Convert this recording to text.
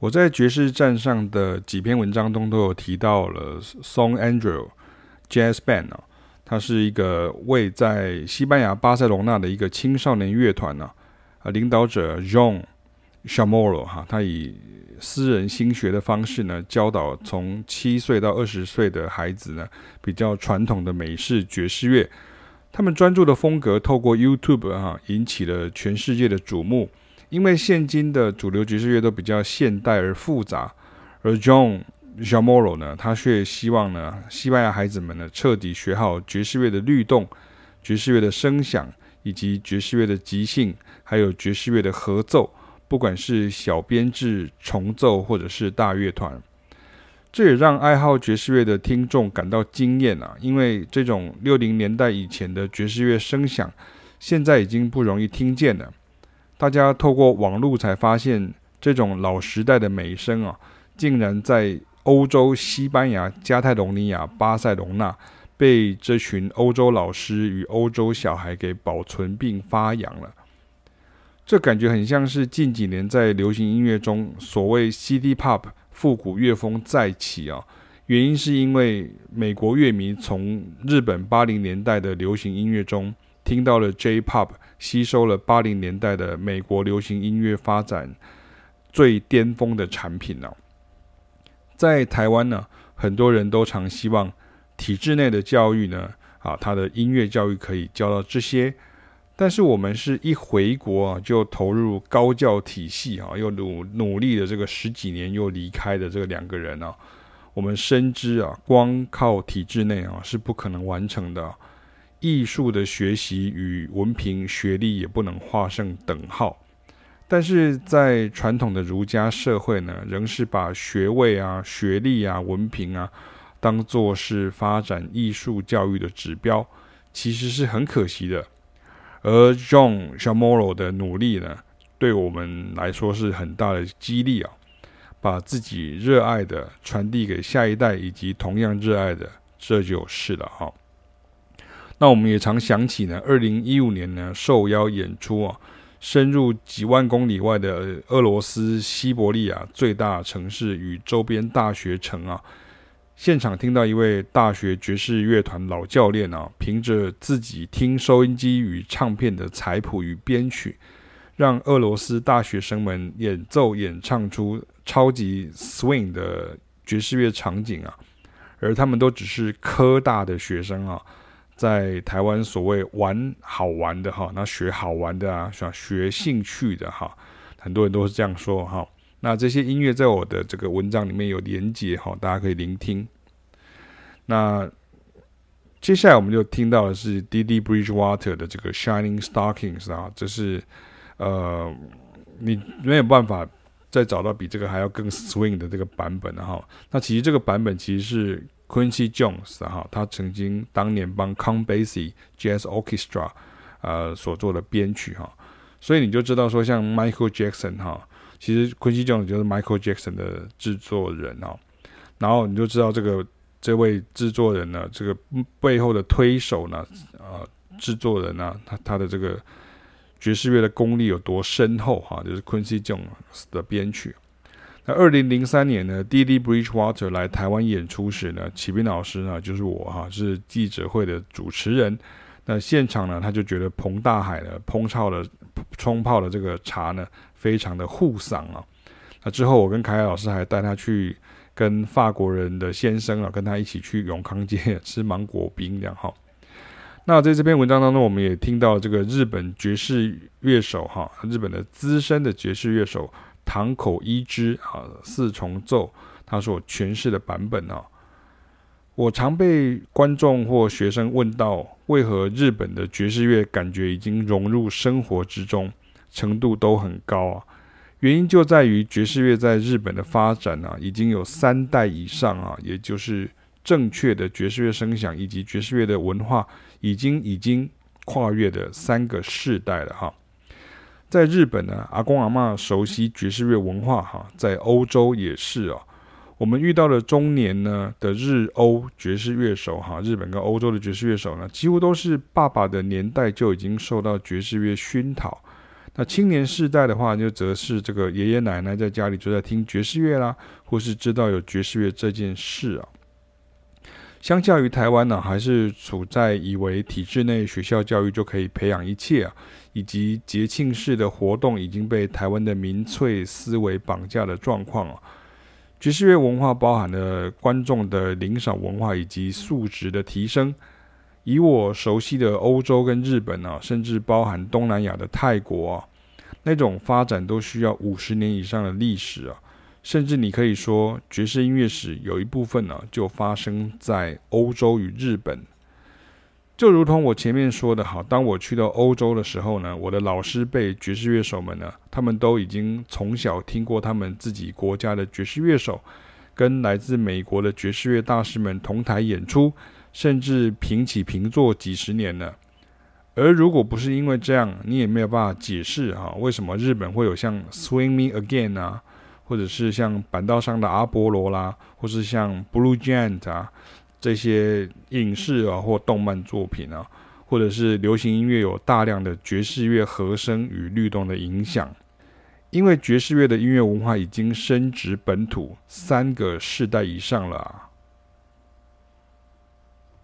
我在爵士站上的几篇文章中都有提到了 Song Andrew Jazz Band 啊，它是一个位在西班牙巴塞隆纳的一个青少年乐团呢，啊，领导者 John Chamorro 哈，他以私人兴学的方式呢，教导从七岁到二十岁的孩子呢，比较传统的美式爵士乐。他们专注的风格透过 YouTube 哈，引起了全世界的瞩目。因为现今的主流爵士乐都比较现代而复杂，而 John Chamorro 呢，他却希望呢，西班牙孩子们呢，彻底学好爵士乐的律动、爵士乐的声响，以及爵士乐的即兴，还有爵士乐的合奏，不管是小编制重奏或者是大乐团。这也让爱好爵士乐的听众感到惊艳啊！因为这种六零年代以前的爵士乐声响，现在已经不容易听见了。大家透过网络才发现，这种老时代的美声啊，竟然在欧洲西班牙加泰隆尼亚巴塞隆纳被这群欧洲老师与欧洲小孩给保存并发扬了。这感觉很像是近几年在流行音乐中所谓 CD Pop 复古乐风再起啊，原因是因为美国乐迷从日本八零年代的流行音乐中听到了 J-Pop。吸收了八零年代的美国流行音乐发展最巅峰的产品呢。在台湾呢，很多人都常希望体制内的教育呢，啊，他的音乐教育可以教到这些。但是我们是一回国啊，就投入高教体系啊，又努努力的这个十几年又离开的这个两个人啊，我们深知啊，光靠体制内啊是不可能完成的。艺术的学习与文凭学历也不能画上等号，但是在传统的儒家社会呢，仍是把学位啊、学历啊、文凭啊，当作是发展艺术教育的指标，其实是很可惜的。而 John Shamorro 的努力呢，对我们来说是很大的激励啊，把自己热爱的传递给下一代，以及同样热爱的，这就是了哈。那我们也常想起呢，二零一五年呢，受邀演出啊，深入几万公里外的俄罗斯西伯利亚最大城市与周边大学城啊，现场听到一位大学爵士乐团老教练啊，凭着自己听收音机与唱片的采谱与编曲，让俄罗斯大学生们演奏演唱出超级 swing 的爵士乐场景啊，而他们都只是科大的学生啊。在台湾，所谓玩好玩的哈，那学好玩的啊，想学兴趣的哈，很多人都是这样说哈。那这些音乐在我的这个文章里面有连结哈，大家可以聆听。那接下来我们就听到的是 d d Bridgewater 的这个 Shining Stockings 啊，这是呃，你没有办法再找到比这个还要更 swing 的这个版本的哈。那其实这个版本其实是。Quincy Jones 哈，他曾经当年帮 Count Basie Jazz Orchestra 呃所做的编曲哈，所以你就知道说像 Michael Jackson 哈，其实 Quincy Jones 就是 Michael Jackson 的制作人哦，然后你就知道这个这位制作人呢，这个背后的推手呢，呃，制作人呢，他他的这个爵士乐的功力有多深厚哈，就是 Quincy Jones 的编曲。那二零零三年呢，Dee Dee Bridgewater 来台湾演出时呢，启斌老师呢就是我哈，是记者会的主持人。那现场呢，他就觉得彭大海呢烹炒的冲泡的这个茶呢，非常的护嗓啊。那之后，我跟凯凯老师还带他去跟法国人的先生啊，跟他一起去永康街吃芒果冰这样哈。那在这篇文章当中，我们也听到这个日本爵士乐手哈，日本的资深的爵士乐手。堂口一之啊，四重奏，他所诠释的版本啊，我常被观众或学生问到，为何日本的爵士乐感觉已经融入生活之中，程度都很高啊？原因就在于爵士乐在日本的发展啊，已经有三代以上啊，也就是正确的爵士乐声响以及爵士乐的文化，已经已经跨越的三个世代了哈。在日本呢，阿公阿嬷熟悉爵士乐文化哈，在欧洲也是哦。我们遇到了中年呢的日欧爵士乐手哈，日本跟欧洲的爵士乐手呢，几乎都是爸爸的年代就已经受到爵士乐熏陶。那青年世代的话，就则是这个爷爷奶奶在家里就在听爵士乐啦，或是知道有爵士乐这件事啊。相较于台湾呢，还是处在以为体制内学校教育就可以培养一切啊，以及节庆式的活动已经被台湾的民粹思维绑架的状况啊。爵士乐文化包含了观众的领赏文化以及素质的提升。以我熟悉的欧洲跟日本啊，甚至包含东南亚的泰国啊，那种发展都需要五十年以上的历史啊。甚至你可以说，爵士音乐史有一部分呢，就发生在欧洲与日本。就如同我前面说的，好，当我去到欧洲的时候呢，我的老师辈爵士乐手们呢，他们都已经从小听过他们自己国家的爵士乐手，跟来自美国的爵士乐大师们同台演出，甚至平起平坐几十年了。而如果不是因为这样，你也没有办法解释哈，为什么日本会有像《Swing Me Again》啊。或者是像板道上的阿波罗啦，或是像 Blue Giant 啊这些影视啊或动漫作品啊，或者是流行音乐有大量的爵士乐和声与律动的影响，因为爵士乐的音乐文化已经升值本土三个世代以上了啊。